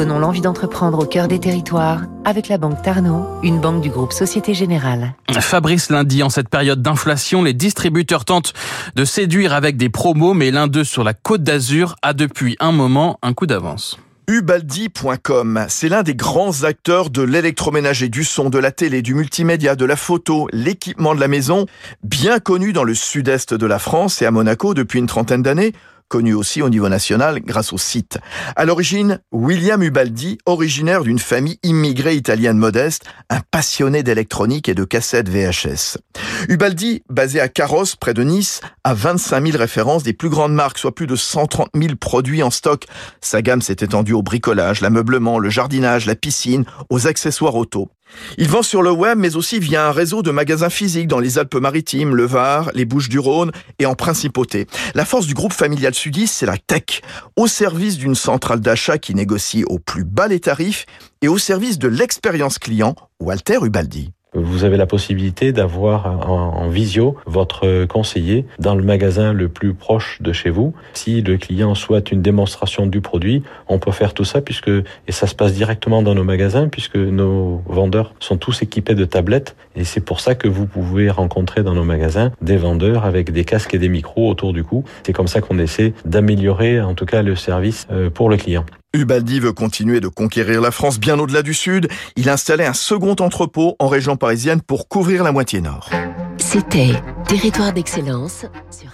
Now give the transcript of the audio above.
Donnons l'envie d'entreprendre au cœur des territoires avec la Banque Tarno, une banque du groupe Société Générale. Fabrice lundi, en cette période d'inflation, les distributeurs tentent de séduire avec des promos, mais l'un d'eux sur la côte d'Azur a depuis un moment un coup d'avance. Ubaldi.com, c'est l'un des grands acteurs de l'électroménager, du son, de la télé, du multimédia, de la photo, l'équipement de la maison, bien connu dans le sud-est de la France et à Monaco depuis une trentaine d'années connu aussi au niveau national grâce au site. À l'origine, William Ubaldi, originaire d'une famille immigrée italienne modeste, un passionné d'électronique et de cassettes VHS. Ubaldi, basé à Carrosse, près de Nice, a 25 000 références des plus grandes marques, soit plus de 130 000 produits en stock. Sa gamme s'est étendue au bricolage, l'ameublement, le jardinage, la piscine, aux accessoires auto. Il vend sur le web, mais aussi via un réseau de magasins physiques dans les Alpes-Maritimes, le Var, les Bouches-du-Rhône et en Principauté. La force du groupe familial sudiste, c'est la tech, au service d'une centrale d'achat qui négocie au plus bas les tarifs et au service de l'expérience client, Walter Ubaldi. Vous avez la possibilité d'avoir en, visio votre conseiller dans le magasin le plus proche de chez vous. Si le client souhaite une démonstration du produit, on peut faire tout ça puisque et ça se passe directement dans nos magasins puisque nos vendeurs sont tous équipés de tablettes et c'est pour ça que vous pouvez rencontrer dans nos magasins des vendeurs avec des casques et des micros autour du cou. C'est comme ça qu'on essaie d'améliorer en tout cas le service euh, pour le client. Ubaldi veut continuer de conquérir la France bien au-delà du sud. Il a installé un second entrepôt en région parisienne pour couvrir la moitié nord. C'était Territoire d'excellence sur